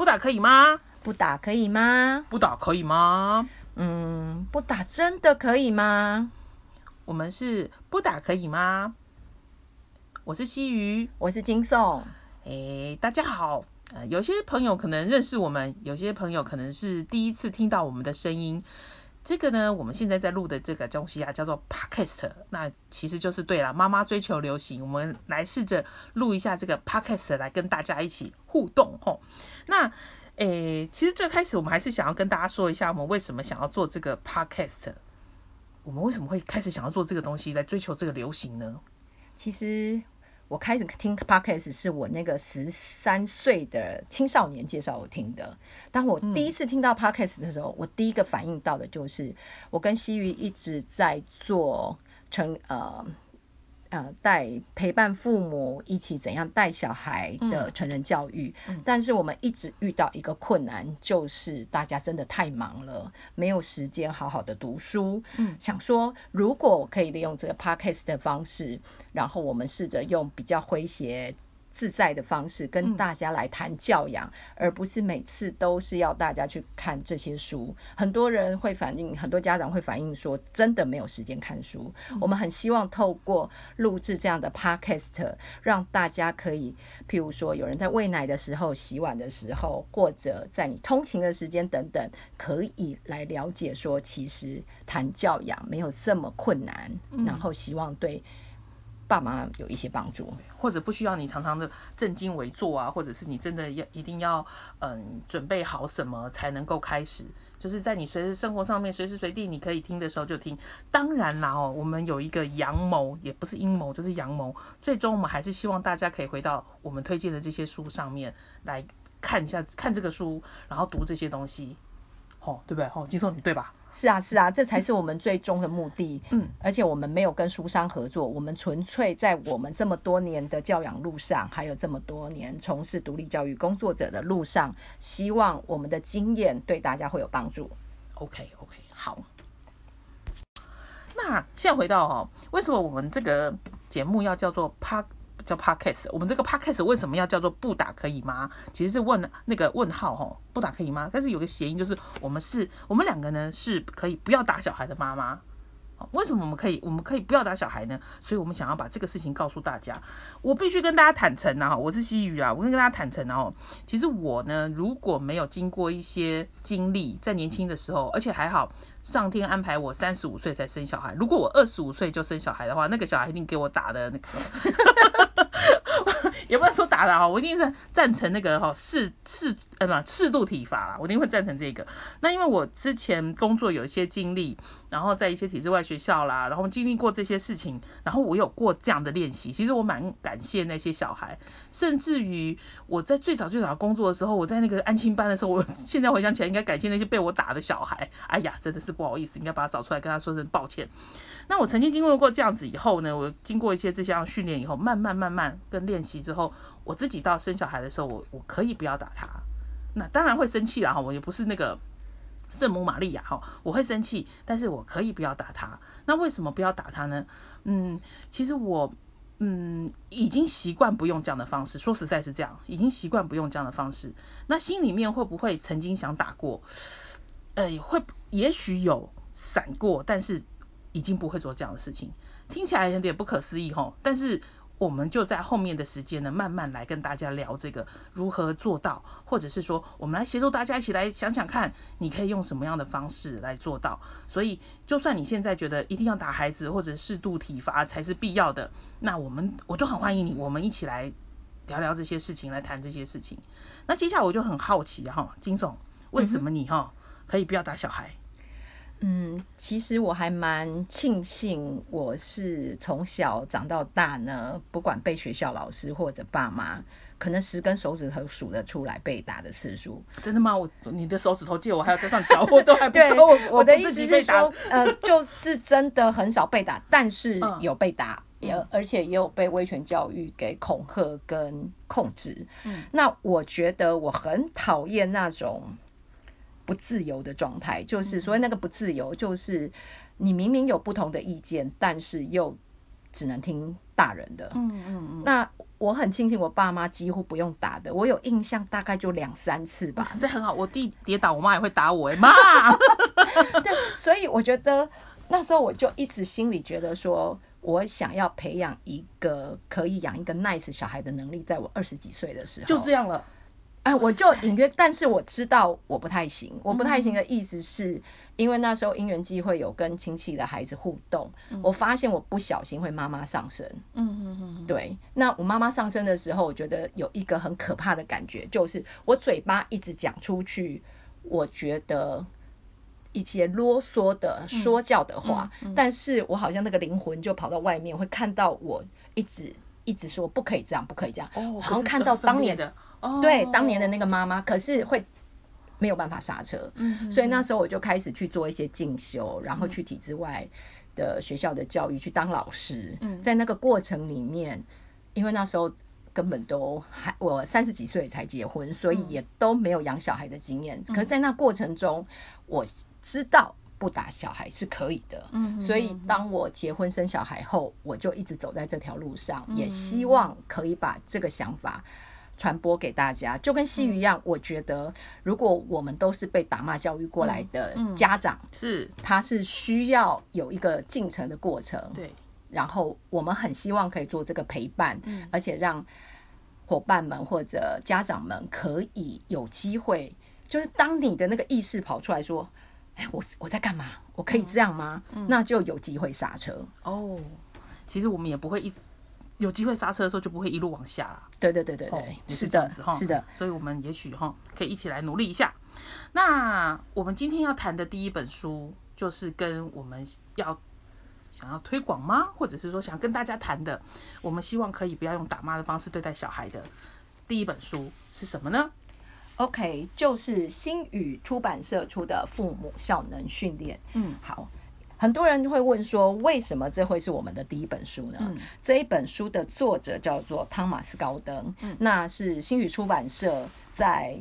不打可以吗？不打可以吗？不打可以吗？嗯，不打真的可以吗？我们是不打可以吗？我是西鱼，我是金颂。哎，大家好。呃，有些朋友可能认识我们，有些朋友可能是第一次听到我们的声音。这个呢，我们现在在录的这个东西啊，叫做 podcast。那其实就是对了，妈妈追求流行，我们来试着录一下这个 podcast，来跟大家一起互动吼。那诶，其实最开始我们还是想要跟大家说一下，我们为什么想要做这个 podcast，我们为什么会开始想要做这个东西，来追求这个流行呢？其实。我开始听 podcast 是我那个十三岁的青少年介绍我听的。当我第一次听到 podcast 的时候，我第一个反应到的就是，我跟西鱼一直在做成呃。呃，带陪伴父母一起怎样带小孩的成人教育，但是我们一直遇到一个困难，就是大家真的太忙了，没有时间好好的读书。嗯，想说如果可以利用这个 podcast 的方式，然后我们试着用比较诙谐。自在的方式跟大家来谈教养，而不是每次都是要大家去看这些书。很多人会反映，很多家长会反映说，真的没有时间看书。我们很希望透过录制这样的 podcast，让大家可以，譬如说，有人在喂奶的时候、洗碗的时候，或者在你通勤的时间等等，可以来了解说，其实谈教养没有这么困难。然后希望对。爸妈有一些帮助，或者不需要你常常的正襟危坐啊，或者是你真的要一定要嗯准备好什么才能够开始，就是在你随时生活上面随时随地你可以听的时候就听。当然啦哦，我们有一个阳谋，也不是阴谋，就是阳谋。最终我们还是希望大家可以回到我们推荐的这些书上面来看一下，看这个书，然后读这些东西，哦，对不对？哦，金硕你对吧？是啊，是啊，这才是我们最终的目的。嗯，而且我们没有跟书商合作，我们纯粹在我们这么多年的教养路上，还有这么多年从事独立教育工作者的路上，希望我们的经验对大家会有帮助。OK，OK，好。那现在回到哦，为什么我们这个节目要叫做 Park？叫 podcast，我们这个 podcast 为什么要叫做不打可以吗？其实是问那个问号哈，不打可以吗？但是有个谐音，就是我们是我们两个呢是可以不要打小孩的妈妈。为什么我们可以我们可以不要打小孩呢？所以我们想要把这个事情告诉大家。我必须跟大家坦诚啊，我是西鱼啊，我跟大家坦诚哦。其实我呢，如果没有经过一些经历，在年轻的时候，而且还好，上天安排我三十五岁才生小孩。如果我二十五岁就生小孩的话，那个小孩一定给我打的那个。也不能说打的哈，我一定是赞成那个哈适适呃不适度体罚啦，我一定会赞成这个。那因为我之前工作有一些经历，然后在一些体制外学校啦，然后经历过这些事情，然后我有过这样的练习。其实我蛮感谢那些小孩，甚至于我在最早最早工作的时候，我在那个安亲班的时候，我 现在回想起来应该感谢那些被我打的小孩。哎呀，真的是不好意思，应该把他找出来跟他说声抱歉。那我曾经经历过这样子以后呢，我经过一些这项训练以后，慢慢慢慢跟练习之后，我自己到生小孩的时候，我我可以不要打他。那当然会生气了哈，我也不是那个圣母玛利亚哈，我会生气，但是我可以不要打他。那为什么不要打他呢？嗯，其实我嗯已经习惯不用这样的方式，说实在是这样，已经习惯不用这样的方式。那心里面会不会曾经想打过？呃，会，也许有闪过，但是。已经不会做这样的事情，听起来有点不可思议吼。但是我们就在后面的时间呢，慢慢来跟大家聊这个如何做到，或者是说，我们来协助大家一起来想想看，你可以用什么样的方式来做到。所以，就算你现在觉得一定要打孩子或者适度体罚才是必要的，那我们我就很欢迎你，我们一起来聊聊这些事情，来谈这些事情。那接下来我就很好奇哈，金总，为什么你哈可以不要打小孩？嗯，其实我还蛮庆幸，我是从小长到大呢，不管被学校老师或者爸妈，可能十根手指头数得出来被打的次数。真的吗？我你的手指头借我，还要加上脚，我都还不够。我我的意思是说，呃，就是真的很少被打，但是有被打，也而且也有被威权教育给恐吓跟控制。嗯，那我觉得我很讨厌那种。不自由的状态，就是所谓那个不自由，就是你明明有不同的意见，但是又只能听大人的。嗯嗯嗯。那我很庆幸我爸妈几乎不用打的，我有印象大概就两三次吧。实在很好。我弟跌倒，我妈也会打我，哎妈。对，所以我觉得那时候我就一直心里觉得说，我想要培养一个可以养一个 nice 小孩的能力，在我二十几岁的时候，就这样了。哎，我就隐约，但是我知道我不太行。我不太行的意思是，因为那时候因缘机会有跟亲戚的孩子互动，我发现我不小心会妈妈上身。嗯嗯嗯。对，那我妈妈上身的时候，我觉得有一个很可怕的感觉，就是我嘴巴一直讲出去，我觉得一些啰嗦的说教的话，但是我好像那个灵魂就跑到外面，会看到我一直一直说不可以这样，不可以这样。哦，好像看到当年的。对当年的那个妈妈，可是会没有办法刹车，所以那时候我就开始去做一些进修，然后去体制外的学校的教育去当老师。在那个过程里面，因为那时候根本都还我三十几岁才结婚，所以也都没有养小孩的经验。可是，在那过程中，我知道不打小孩是可以的。所以当我结婚生小孩后，我就一直走在这条路上，也希望可以把这个想法。传播给大家，就跟西语一样。我觉得，如果我们都是被打骂教育过来的家长，是他是需要有一个进程的过程。对，然后我们很希望可以做这个陪伴，而且让伙伴们或者家长们可以有机会，就是当你的那个意识跑出来说：“哎，我我在干嘛？我可以这样吗？”那就有机会刹车。哦，其实我们也不会一。有机会刹车的时候，就不会一路往下了。对对对对对，是这样子哈，是的。所以，我们也许哈可以一起来努力一下。那我们今天要谈的第一本书，就是跟我们要想要推广吗？或者是说想跟大家谈的，我们希望可以不要用打骂的方式对待小孩的第一本书是什么呢？OK，就是新宇出版社出的《父母效能训练》。嗯，好。很多人会问说，为什么这会是我们的第一本书呢？这一本书的作者叫做汤马斯高登，那是新宇出版社在。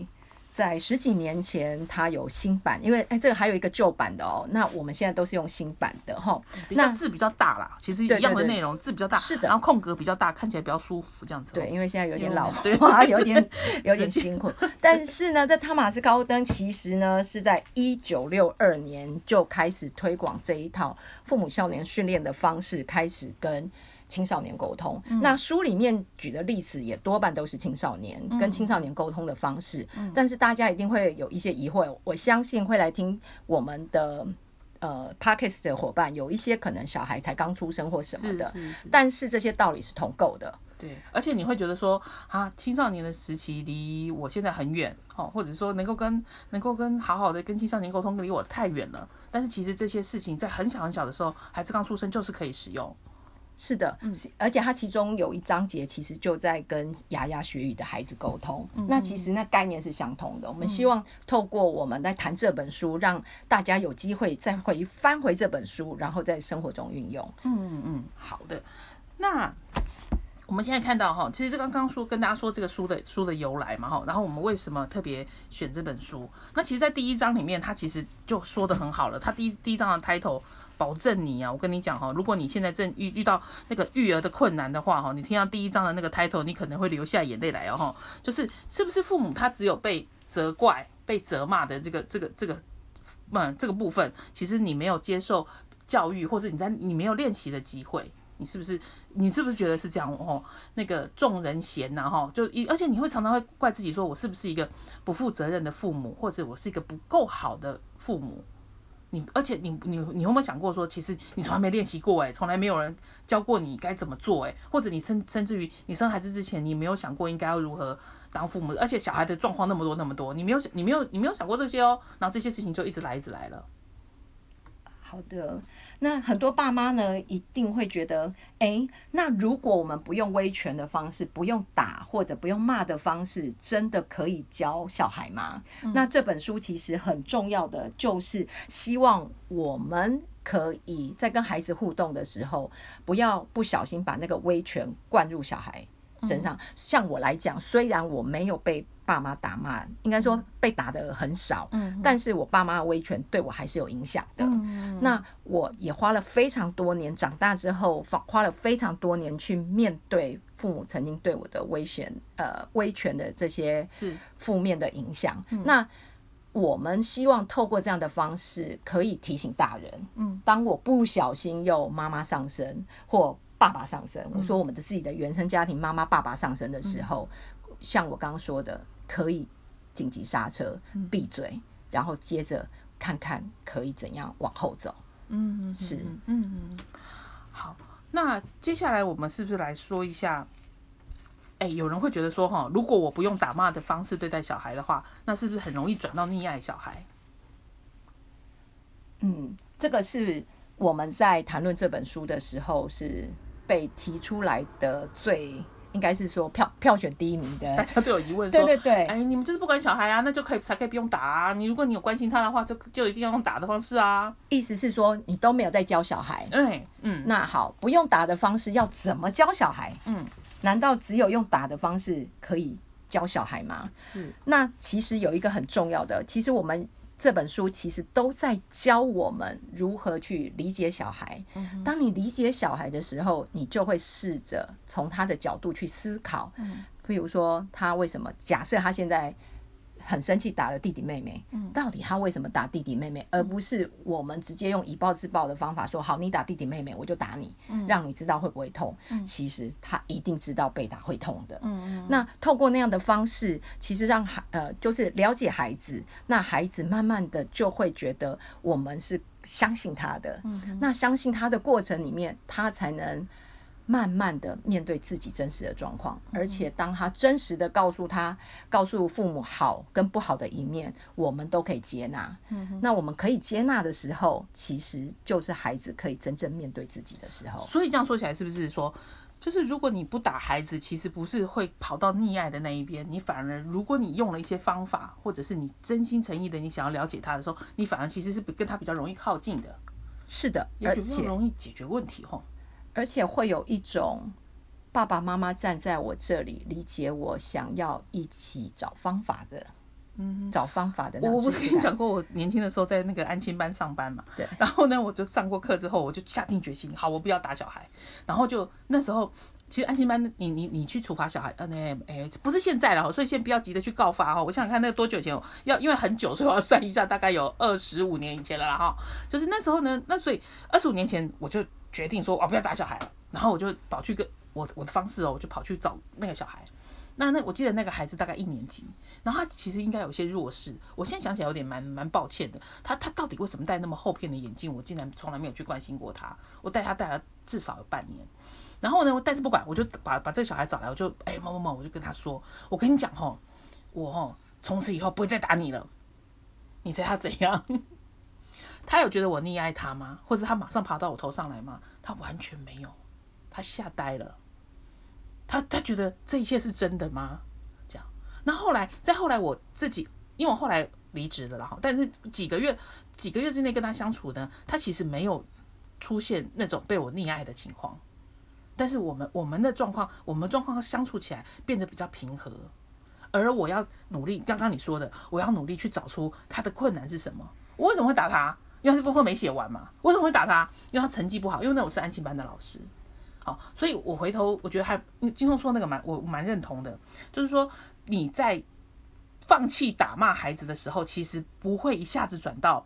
在十几年前，它有新版，因为哎，这个还有一个旧版的哦。那我们现在都是用新版的哈。那字比较大啦，其实一样的内容，字比较大，是的。然后空格比较大，看起来比较舒服，这样子。对，因为现在有点老化，有点 有点辛苦。但是呢，在汤马斯高登其实呢是在一九六二年就开始推广这一套父母少年训练的方式，开始跟。青少年沟通，那书里面举的例子也多半都是青少年跟青少年沟通的方式，但是大家一定会有一些疑惑。我相信会来听我们的呃 Parkes 的伙伴，有一些可能小孩才刚出生或什么的，但是这些道理是同构的。对，而且你会觉得说啊，青少年的时期离我现在很远，哦，或者说能够跟能够跟好好的跟青少年沟通，离我太远了。但是其实这些事情在很小很小的时候，孩子刚出生就是可以使用。是的，而且它其中有一章节其实就在跟牙牙学语的孩子沟通。那其实那概念是相同的。我们希望透过我们在谈这本书，让大家有机会再回翻回这本书，然后在生活中运用。嗯嗯，好的。那我们现在看到哈，其实刚刚说跟大家说这个书的书的由来嘛哈，然后我们为什么特别选这本书？那其实，在第一章里面，他其实就说的很好了。他第一第一章的 title。保证你啊！我跟你讲哈，如果你现在正遇遇到那个育儿的困难的话哈，你听到第一章的那个 title，你可能会流下眼泪来哦哈。就是是不是父母他只有被责怪、被责骂的这个这个这个嗯这个部分，其实你没有接受教育，或者你在你没有练习的机会，你是不是你是不是觉得是这样哦？那个众人嫌呐哈，就一而且你会常常会怪自己说，我是不是一个不负责任的父母，或者我是一个不够好的父母？你而且你你你有没有想过说，其实你从来没练习过哎，从来没有人教过你该怎么做哎，或者你甚甚至于你生孩子之前，你没有想过应该要如何当父母，而且小孩的状况那么多那么多，你没有你没有你没有想过这些哦，然后这些事情就一直来一直来了。好的。那很多爸妈呢，一定会觉得，哎，那如果我们不用威权的方式，不用打或者不用骂的方式，真的可以教小孩吗？那这本书其实很重要的，就是希望我们可以在跟孩子互动的时候，不要不小心把那个威权灌入小孩身上。像我来讲，虽然我没有被爸妈打骂，应该说被打的很少，嗯，但是我爸妈的威权对我还是有影响的。那我也花了非常多年，长大之后花花了非常多年去面对父母曾经对我的威权，呃，威权的这些是负面的影响。那我们希望透过这样的方式，可以提醒大人，嗯，当我不小心又妈妈上身或爸爸上身，我说我们的自己的原生家庭妈妈爸爸上身的时候，像我刚刚说的。可以紧急刹车，闭嘴，然后接着看看可以怎样往后走。嗯，是，嗯嗯。好，那接下来我们是不是来说一下？哎，有人会觉得说，哈，如果我不用打骂的方式对待小孩的话，那是不是很容易转到溺爱小孩？嗯，这个是我们在谈论这本书的时候是被提出来的最。应该是说票票选第一名的，大家都有疑问，对对对，哎，你们就是不管小孩啊，那就可以才可以不用打啊。你如果你有关心他的话，就就一定要用打的方式啊。意思是说你都没有在教小孩，对，嗯，那好，不用打的方式要怎么教小孩？嗯，难道只有用打的方式可以教小孩吗？是，那其实有一个很重要的，其实我们。这本书其实都在教我们如何去理解小孩。当你理解小孩的时候，你就会试着从他的角度去思考。嗯譬如说，他为什么？假设他现在。很生气，打了弟弟妹妹。嗯，到底他为什么打弟弟妹妹，而不是我们直接用以暴制暴的方法说好，你打弟弟妹妹，我就打你，让你知道会不会痛？其实他一定知道被打会痛的。嗯嗯。那透过那样的方式，其实让孩呃，就是了解孩子，那孩子慢慢的就会觉得我们是相信他的。嗯。那相信他的过程里面，他才能。慢慢的面对自己真实的状况，而且当他真实的告诉他、告诉父母好跟不好的一面，我们都可以接纳。嗯，那我们可以接纳的时候，其实就是孩子可以真正面对自己的时候。所以这样说起来，是不是说，就是如果你不打孩子，其实不是会跑到溺爱的那一边，你反而如果你用了一些方法，或者是你真心诚意的你想要了解他的时候，你反而其实是跟他比较容易靠近的。是的，而且容易解决问题吼。而且会有一种爸爸妈妈站在我这里理解我，想要一起找方法的，嗯，找方法的。我我不是跟你讲过，我年轻的时候在那个安亲班上班嘛，对。然后呢，我就上过课之后，我就下定决心，好，我不要打小孩。然后就那时候，其实安亲班，你你你去处罚小孩，呃，那哎，不是现在了，所以先不要急着去告发哈。我想想看，那多久前？要因为很久，所以我要算一下，大概有二十五年以前了啦哈。就是那时候呢，那所以二十五年前我就。决定说哦，不要打小孩了。然后我就跑去跟我我的方式哦，我就跑去找那个小孩。那那我记得那个孩子大概一年级，然后他其实应该有些弱势。我现在想起来有点蛮蛮抱歉的。他他到底为什么戴那么厚片的眼镜？我竟然从来没有去关心过他。我带他带了至少有半年。然后呢，我但是不管，我就把把这个小孩找来，我就哎某某某，我就跟他说，我跟你讲吼，我吼从此以后不会再打你了。你猜他怎样？他有觉得我溺爱他吗？或者他马上爬到我头上来吗？他完全没有，他吓呆了。他他觉得这一切是真的吗？这样。那后来，再后来，我自己，因为我后来离职了，然后，但是几个月几个月之内跟他相处呢，他其实没有出现那种被我溺爱的情况。但是我们我们的状况，我们状况相处起来变得比较平和。而我要努力，刚刚你说的，我要努力去找出他的困难是什么。我为什么会打他？因为他功课没写完嘛，为什么会打他？因为他成绩不好，因为那我是安庆班的老师，好，所以我回头我觉得还金松说那个蛮我蛮认同的，就是说你在放弃打骂孩子的时候，其实不会一下子转到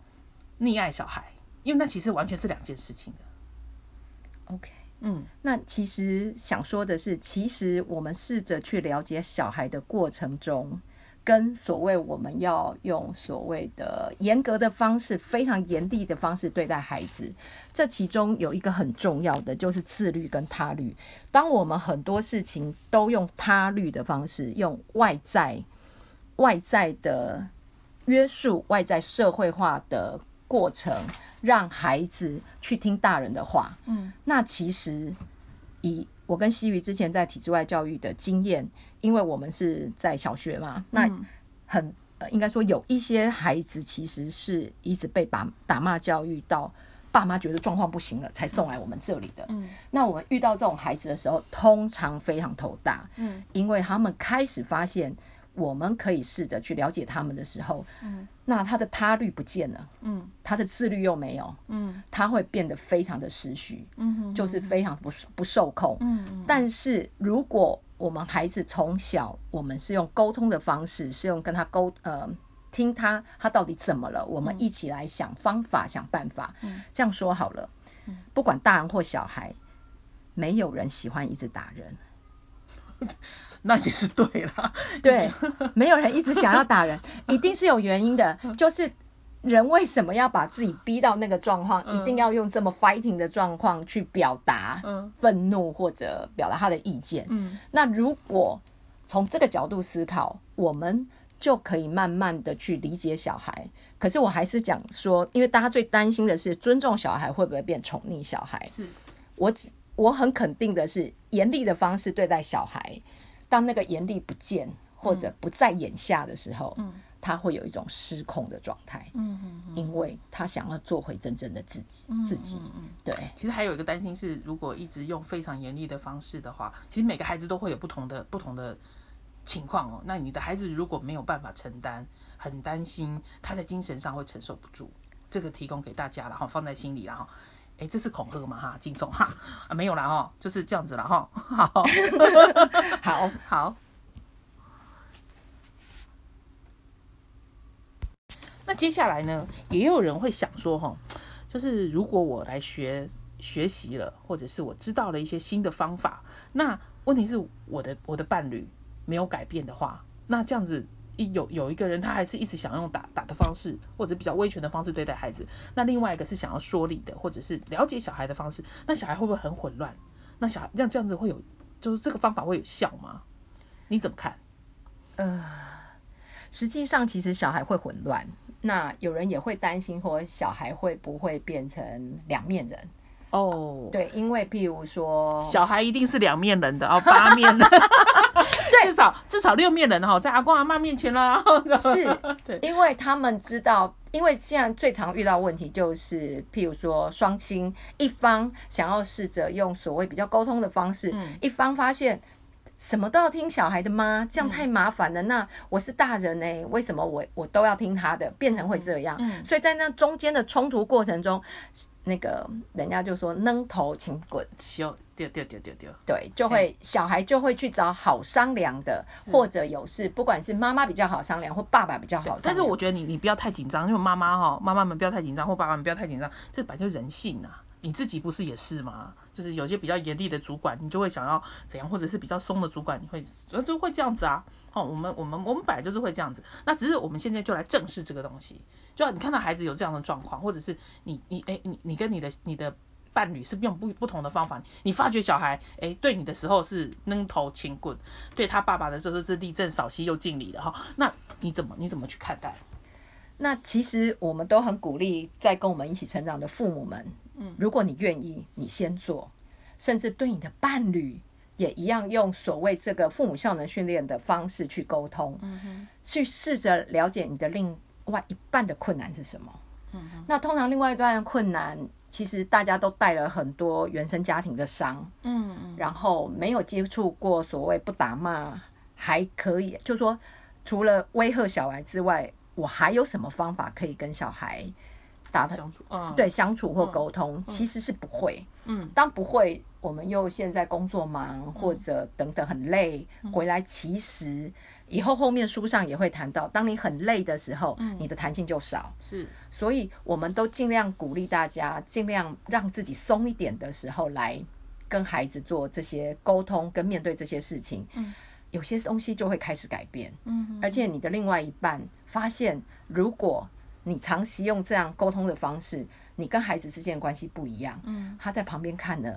溺爱小孩，因为那其实完全是两件事情的。OK，嗯，那其实想说的是，其实我们试着去了解小孩的过程中。跟所谓我们要用所谓的严格的方式，非常严厉的方式对待孩子，这其中有一个很重要的就是自律跟他律。当我们很多事情都用他律的方式，用外在外在的约束、外在社会化的过程，让孩子去听大人的话，嗯，那其实以我跟西鱼之前在体制外教育的经验。因为我们是在小学嘛，那很应该说有一些孩子其实是一直被打打骂教育到爸妈觉得状况不行了，才送来我们这里的。嗯，那我们遇到这种孩子的时候，通常非常头大。嗯，因为他们开始发现，我们可以试着去了解他们的时候，嗯，那他的他律不见了，嗯，他的自律又没有，嗯，他会变得非常的失序，嗯就是非常不不受控。嗯，但是如果我们孩子从小，我们是用沟通的方式，是用跟他沟呃。听他，他到底怎么了？我们一起来想方法，想办法。这样说好了，不管大人或小孩，没有人喜欢一直打人。那也是对了，对，没有人一直想要打人，一定是有原因的。就是人为什么要把自己逼到那个状况，一定要用这么 fighting 的状况去表达愤怒或者表达他的意见？嗯，那如果从这个角度思考，我们。就可以慢慢的去理解小孩，可是我还是讲说，因为大家最担心的是尊重小孩会不会变宠溺小孩。是我只我很肯定的是，严厉的方式对待小孩，当那个严厉不见或者不在眼下的时候，嗯，他会有一种失控的状态，嗯嗯，因为他想要做回真正的自己，自己，嗯，对。其实还有一个担心是，如果一直用非常严厉的方式的话，其实每个孩子都会有不同的不同的。情况哦，那你的孩子如果没有办法承担，很担心他在精神上会承受不住，这个提供给大家了哈，放在心里了哈。哎，这是恐吓嘛哈，金松哈啊没有啦哈，就是这样子了哈。好，好，好。那接下来呢，也有人会想说哈，就是如果我来学学习了，或者是我知道了一些新的方法，那问题是我的我的伴侣。没有改变的话，那这样子一有有一个人，他还是一直想用打打的方式，或者比较威权的方式对待孩子。那另外一个是想要说理的，或者是了解小孩的方式。那小孩会不会很混乱？那小孩这样这样子会有，就是这个方法会有效吗？你怎么看？呃，实际上其实小孩会混乱。那有人也会担心，或小孩会不会变成两面人？哦，对，因为譬如说，小孩一定是两面人的哦，八面人，对，至少至少六面人哈，在阿公阿妈面前啦，是，对，因为他们知道，因为现在最常遇到问题就是，譬如说双亲一方想要试着用所谓比较沟通的方式，一方发现。什么都要听小孩的吗？这样太麻烦了。那我是大人呢，为什么我我都要听他的？变成会这样。所以在那中间的冲突过程中，那个人家就说“扔头请滚”，丢丢丢丢丢丢。对，就会小孩就会去找好商量的，或者有事，不管是妈妈比较好商量，或爸爸比较好。但是我觉得你你不要太紧张，因为妈妈哈，妈妈们不要太紧张，或爸爸们不要太紧张，这本来就人性呐。你自己不是也是吗？就是有些比较严厉的主管，你就会想要怎样，或者是比较松的主管，你会就会这样子啊。哦，我们我们我们本来就是会这样子。那只是我们现在就来正视这个东西。就你看到孩子有这样的状况，或者是你你哎你你跟你的你的伴侣是用不不同的方法，你发觉小孩哎对你的时候是扔头轻棍，对他爸爸的时候是立正扫膝又敬礼的哈。那你怎么你怎么去看待？那其实我们都很鼓励在跟我们一起成长的父母们。如果你愿意，你先做，甚至对你的伴侣也一样，用所谓这个父母效能训练的方式去沟通，去试着了解你的另外一半的困难是什么。那通常另外一段困难，其实大家都带了很多原生家庭的伤，嗯嗯，然后没有接触过所谓不打骂还可以，就说除了威吓小孩之外，我还有什么方法可以跟小孩？打相处，嗯，对，相处或沟通其实是不会，嗯，当不会，我们又现在工作忙或者等等很累，回来其实以后后面书上也会谈到，当你很累的时候，你的弹性就少，是，所以我们都尽量鼓励大家，尽量让自己松一点的时候来跟孩子做这些沟通跟面对这些事情，嗯，有些东西就会开始改变，嗯，而且你的另外一半发现如果。你长期用这样沟通的方式，你跟孩子之间的关系不一样。嗯，他在旁边看呢，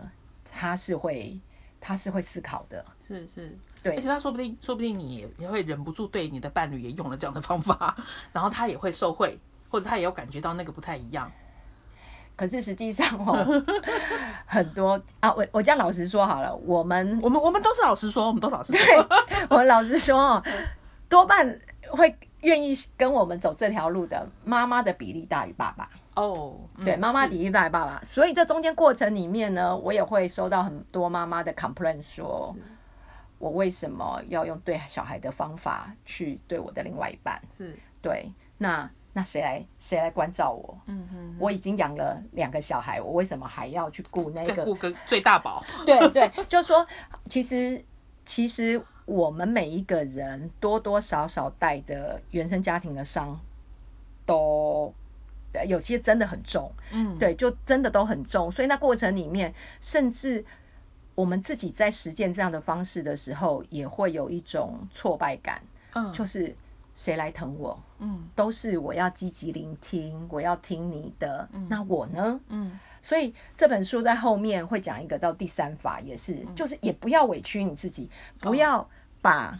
他是会，他是会思考的。是是，对。而且他说不定，说不定你也会忍不住对你的伴侣也用了这样的方法，然后他也会受惠，或者他也有感觉到那个不太一样。可是实际上哦，很多啊，我我这样老实说好了，我们我们我们都是老实说，我们都老实。对，我们老实说，多半会。愿意跟我们走这条路的妈妈的比例大于爸爸。哦，对，妈妈比例大于爸爸，所以这中间过程里面呢，我也会收到很多妈妈的 complain 说，我为什么要用对小孩的方法去对我的另外一半？是，对，那那谁来谁来关照我？嗯哼，我已经养了两个小孩，我为什么还要去顾那个顾个最大宝，对对，就是说，其实其实我们每一个人多多少少带的原生家庭的伤，都呃有些真的很重，嗯，对，就真的都很重。所以那过程里面，甚至我们自己在实践这样的方式的时候，也会有一种挫败感，嗯，就是谁来疼我？嗯都是我要积极聆听，我要听你的。那我呢？嗯所以这本书在后面会讲一个到第三法，也是，嗯。就是也不要委屈你自己，哦不要把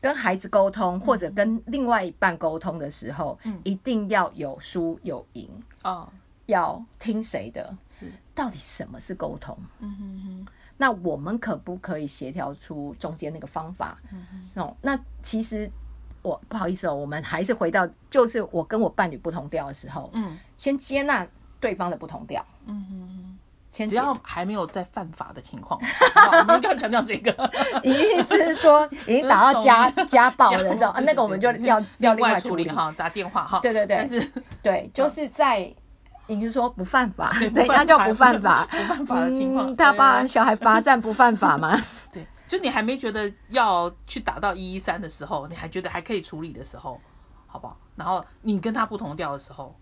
跟孩子沟通或者跟另外一半沟通的时候，嗯。一定要有输有赢，哦，要听谁的？到底什么是沟通？嗯哼哼，那我们可不可以协调出中间那个方法？嗯哦，那其实我不好意思哦，我们还是回到，就是我跟我伴侣不同调的时候，嗯。先接纳对方的不同调，嗯哼哼。先接只要还没有在犯法的情况，我们要强调这个。你 意思是说已经打到家家暴的时候，啊那个我们就要要另外处理。哈，打电话哈。对对对但是对，就是在你是说不犯法，对那叫不犯法。不犯法的情况嗯，他对把小孩罚站不犯法吗？对，就你还没觉得要去打到一一三的时候，你还觉得还可以处理的时候，好不好？然后你跟他不同调的时候，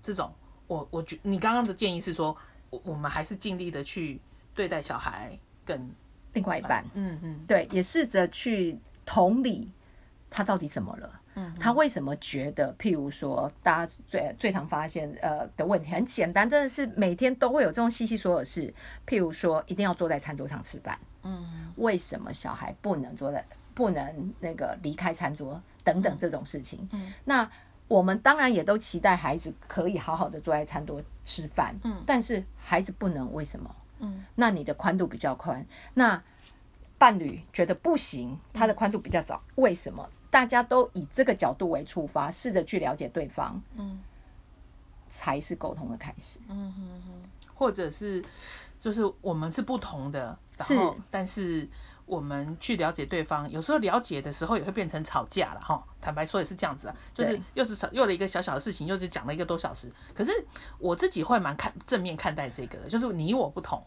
这种我我觉你刚刚的建议是说，我我们还是尽力的去对待小孩，跟另外一半，嗯嗯对，也试着去同理他到底怎么了。嗯，他为什么觉得，譬如说，大家最最常发现呃的问题很简单，真的是每天都会有这种细细所有事。譬如说，一定要坐在餐桌上吃饭，嗯为什么小孩不能坐在不能那个离开餐桌等等这种事情？嗯那我们当然也都期待孩子可以好好的坐在餐桌吃饭，嗯但是孩子不能，为什么？嗯那你的宽度比较宽，那伴侣觉得不行，他的宽度比较早，为什么？大家都以这个角度为出发，试着去了解对方，嗯才是沟通的开始。嗯哼哼，或者是就是我们是不同的，然是后但是我们去了解对方，有时候了解的时候也会变成吵架了哈。坦白说也是这样子啊，就是又是吵又了一个小小的事情，又是讲了一个多小时。可是我自己会蛮看正面看待这个的，就是你我不同，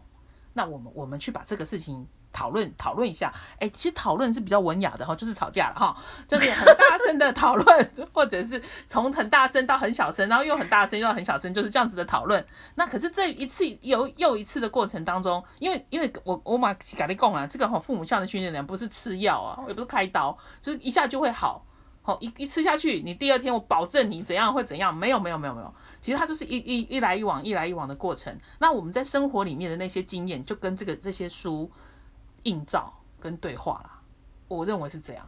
那我们我们去把这个事情。讨论讨论一下，哎、其实讨论是比较文雅的哈，就是吵架了哈，就是很大声的讨论，或者是从很大声到很小声，然后又很大声又很小声，就是这样子的讨论。那可是这一次又又一次的过程当中，因为因为我我马咖喱贡啊，这个哈父母效的训练呢不是吃药啊，也不是开刀，就是一下就会好。好一一吃下去，你第二天我保证你怎样会怎样？没有没有没有没有，其实它就是一一一来一往一来一往的过程。那我们在生活里面的那些经验，就跟这个这些书映照跟对话啦，我认为是这样。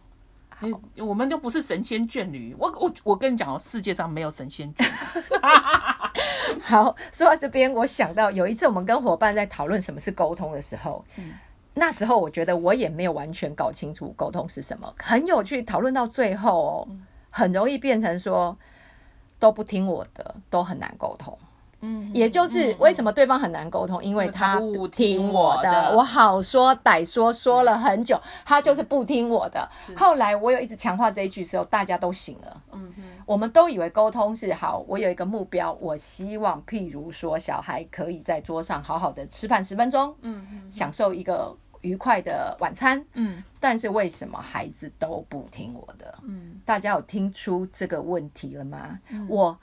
因为我们都不是神仙眷侣，我我我跟你讲哦，世界上没有神仙眷侣。好，说到这边，我想到有一次我们跟伙伴在讨论什么是沟通的时候，那时候我觉得我也没有完全搞清楚沟通是什么，很有趣。讨论到最后哦，很容易变成说都不听我的，都很难沟通。嗯，也就是为什么对方很难沟通，因为他不不听听我的，我好说歹说说了很久，他就是不听我的。后来我有一直强化这一句时候，大家都醒了。嗯哼，我们都以为沟通是好，我有一个目标，我希望譬如说小孩可以在桌上好好的吃饭十分钟，嗯，享受一个愉快的晚餐。嗯但是为什么孩子都不听我的？嗯大家有听出这个问题了吗？我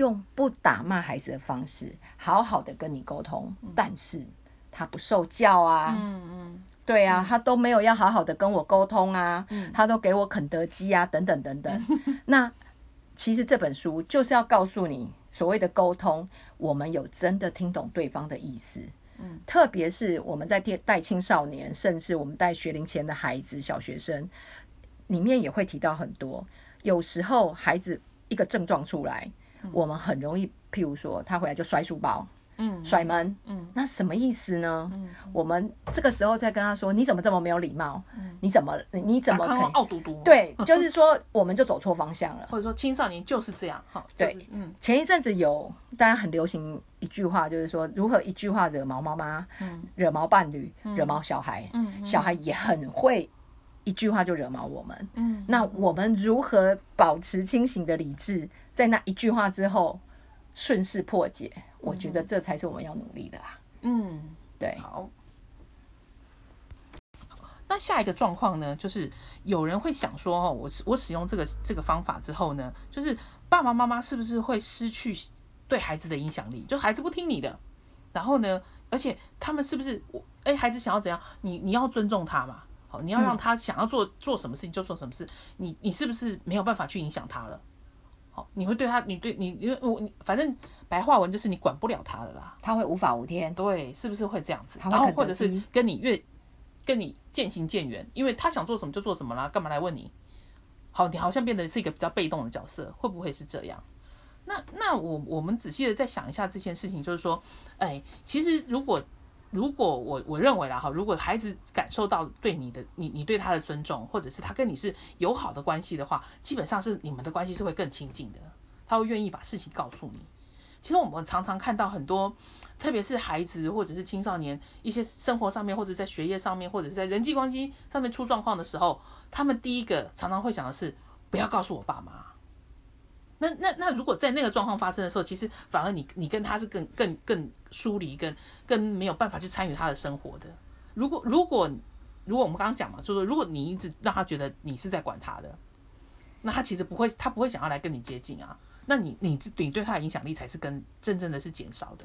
用不打骂孩子的方式，好好的跟你沟通，但是他不受教啊。嗯嗯对啊，他都没有要好好的跟我沟通啊，嗯他都给我肯德基啊，等等等等。那其实这本书就是要告诉你，所谓的沟通，我们有真的听懂对方的意思。嗯，特别是我们在带带青少年，甚至我们带学龄前的孩子、小学生，里面也会提到很多。有时候孩子一个症状出来，我们很容易，譬如说他回来就摔书包，嗯，甩门，嗯，那什么意思呢？嗯，我们这个时候再跟他说，你怎么这么没有礼貌？嗯，你怎么你怎么可以？傲嘟嘟？对，就是说我们就走错方向了，或者说青少年就是这样，哈，对，嗯，前一阵子有大家很流行一句话，就是说如何一句话惹毛妈妈，嗯，惹毛伴侣，惹毛小孩，嗯，小孩也很会一句话就惹毛我们，嗯，那我们如何保持清醒的理智，在那一句话之后顺势破解？我觉得这才是我们要努力的啊。嗯，对。好，那下一个状况呢，就是有人会想说，哦，我我使用这个这个方法之后呢，就是爸爸妈妈是不是会失去对孩子的影响力？就孩子不听你的，然后呢，而且他们是不是我？哎，孩子想要怎样，你你要尊重他嘛？好，你要让他想要做做什么事情就做什么事，你你是不是没有办法去影响他了？好，你会对他，你对你，因为我你反正白话文就是你管不了他了啦，他会无法无天，对，是不是会这样子？然后或者是跟你越跟你渐行渐远，因为他想做什么就做什么啦，干嘛来问你？好，你好像变得是一个比较被动的角色，会不会是这样？那那我我们仔细的再想一下这件事情，就是说，哎，其实如果。如果我我认为啦哈，如果孩子感受到对你的你你对他的尊重，或者是他跟你是友好的关系的话，基本上是你们的关系是会更亲近的。他会愿意把事情告诉你。其实我们常常看到很多，特别是孩子或者是青少年一些生活上面或者在学业上面或者是在人际关系上面出状况的时候，他们第一个常常会想的是不要告诉我爸妈。那那那，如果在那个状况发生的时候，其实反而你你跟他是更更更疏离，跟更没有办法去参与他的生活的。如果如果如果我们刚刚讲嘛，就是如果你一直让他觉得你是在管他的，那他其实不会，他不会想要来跟你接近啊。那你你你对他的影响力才是跟真正的是减少的。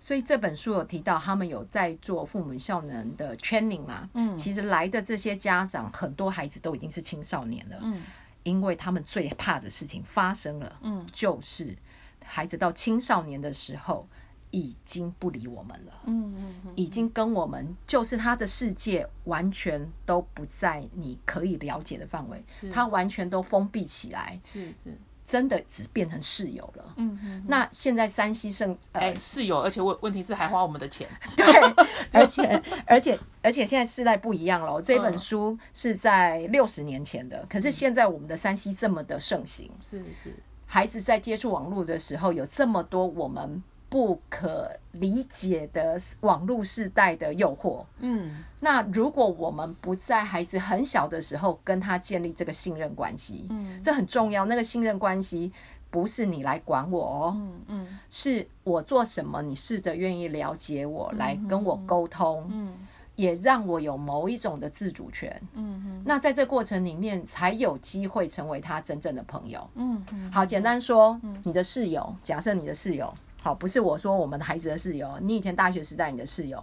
所以这本书有提到，他们有在做父母效能的 training 嘛？嗯，其实来的这些家长，很多孩子都已经是青少年了。嗯。因为他们最怕的事情发生了，嗯，就是孩子到青少年的时候已经不理我们了，嗯嗯，已经跟我们就是他的世界完全都不在你可以了解的范围，他完全都封闭起来，是是。真的只变成室友了。嗯哼。那现在山西剩呃室友，而且问问题是还花我们的钱。对，而且而且而且现在时代不一样了。这本书是在六十年前的，可是现在我们的山西这么的盛行，是是。孩子在接触网络的时候，有这么多我们。不可理解的网络世代的诱惑，嗯，那如果我们不在孩子很小的时候跟他建立这个信任关系，嗯，这很重要。那个信任关系不是你来管我哦，嗯嗯，是我做什么，你试着愿意了解我，来跟我沟通，嗯，也让我有某一种的自主权，嗯嗯，那在这过程里面才有机会成为他真正的朋友，嗯嗯。好，简单说，你的室友，假设你的室友。好，不是我说我们的孩子的室友，你以前大学时代你的室友，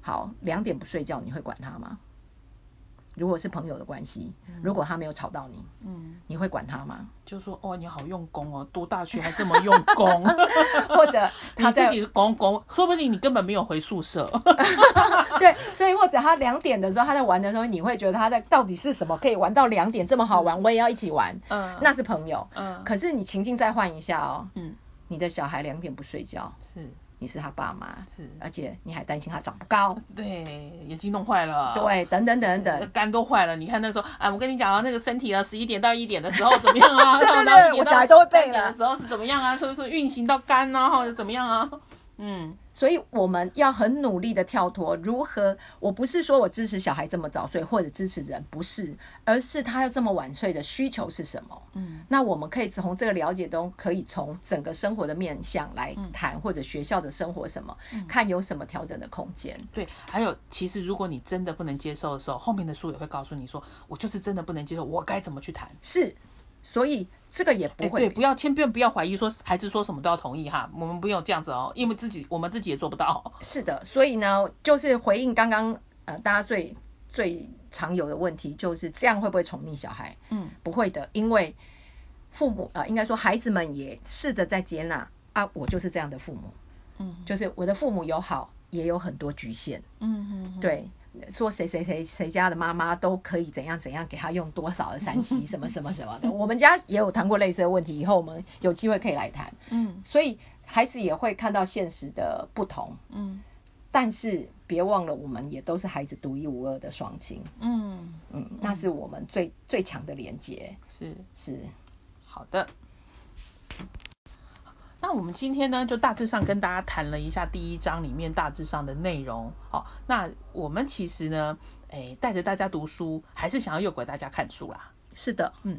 好，两点不睡觉，你会管他吗？如果是朋友的关系，如果他没有吵到你，嗯，你会管他吗？就说哦，你好用功哦，读大学还这么用功 或者他自己是公公，说不定你根本没有回宿舍。对，所以或者他两点的时候他在玩的时候，你会觉得他在到底是什么可以玩到两点这么好玩，我也要一起玩，嗯，那是朋友，嗯，可是你情境再换一下哦，嗯。你的小孩两点不睡觉，是你是他爸妈，是而且你还担心他长不高，对，眼睛弄坏了，对，等等等等，肝都坏了。你看那时候，哎，我跟你讲啊，那个身体啊，十一点到一点的时候怎么样啊？对对对，我小孩都会背的时候是怎么样啊？是不是运行到肝啊，或者怎么样啊？嗯。所以我们要很努力的跳脱。如何？我不是说我支持小孩这么早睡，或者支持人，不是，而是他要这么晚睡的需求是什么？嗯，那我们可以从这个了解中，可以从整个生活的面向来谈，或者学校的生活什么，看有什么调整的空间。对，还有，其实如果你真的不能接受的时候，后面的书也会告诉你说，我就是真的不能接受，我该怎么去谈？是，所以。这个也不会，对，不要千万不要怀疑说孩子说什么都要同意哈，我们不用这样子哦，因为自己我们自己也做不到。是的，所以呢，就是回应刚刚呃大家最最常有的问题，就是这样会不会宠溺小孩？嗯，不会的，因为父母呃应该说孩子们也试着在接纳啊，我就是这样的父母，嗯，就是我的父母有好，也有很多局限，嗯嗯，对。说谁谁谁谁家的妈妈都可以怎样怎样给他用多少的三 C 什么什么什么的，我们家也有谈过类似的问题，以后我们有机会可以来谈。嗯，所以孩子也会看到现实的不同，嗯，但是别忘了，我们也都是孩子独一无二的双亲，嗯，嗯，那是我们最最强的连接，是。是。好的。那我们今天呢，就大致上跟大家谈了一下第一章里面大致上的内容。好，那我们其实呢，诶，带着大家读书，还是想要诱拐大家看书啦。是的，嗯，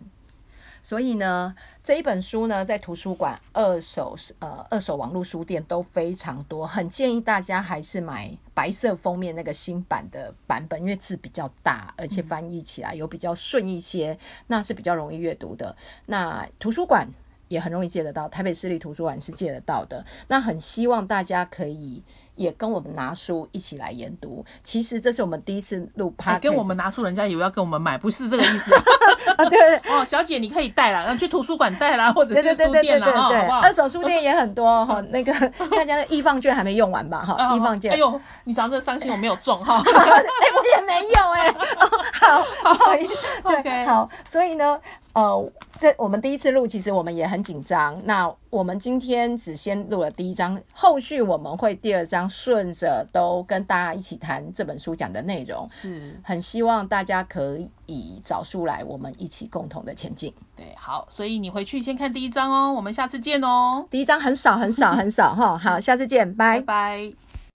所以呢，这一本书呢，在图书馆、二手呃二手网络书店都非常多，很建议大家还是买白色封面那个新版的版本，因为字比较大，而且翻译起来有比较顺一些，那是比较容易阅读的。那图书馆也很容易借得到，台北市立图书馆是借得到的。那很希望大家可以也跟我们拿书一起来研读。其实这是我们第一次录 p 哎跟我们拿书，人家以为要跟我们买，不是这个意思啊。啊，对对哦，小姐你可以带啦，然后去图书馆带啦，或者是书店对对对店啦，哈，对，好不好？二手书店也很多 哈。那个大家的易放券还没用完吧？哈，易放券。哎呦，你讲这个伤心，我没有中哈。哎，我也没有哎、哦好，不好意思，对 OK 好，所以呢，呃，这我们第一次录，其实我们也很紧张。那我们今天只先录了第一章，后续我们会第二章顺着都跟大家一起谈这本书讲的内容。是，很希望大家可以找出来，我们一起共同的前进。对，好，所以你回去先看第一章哦，我们下次见哦，第一章很少很少很少哈，好，下次见，拜拜。拜。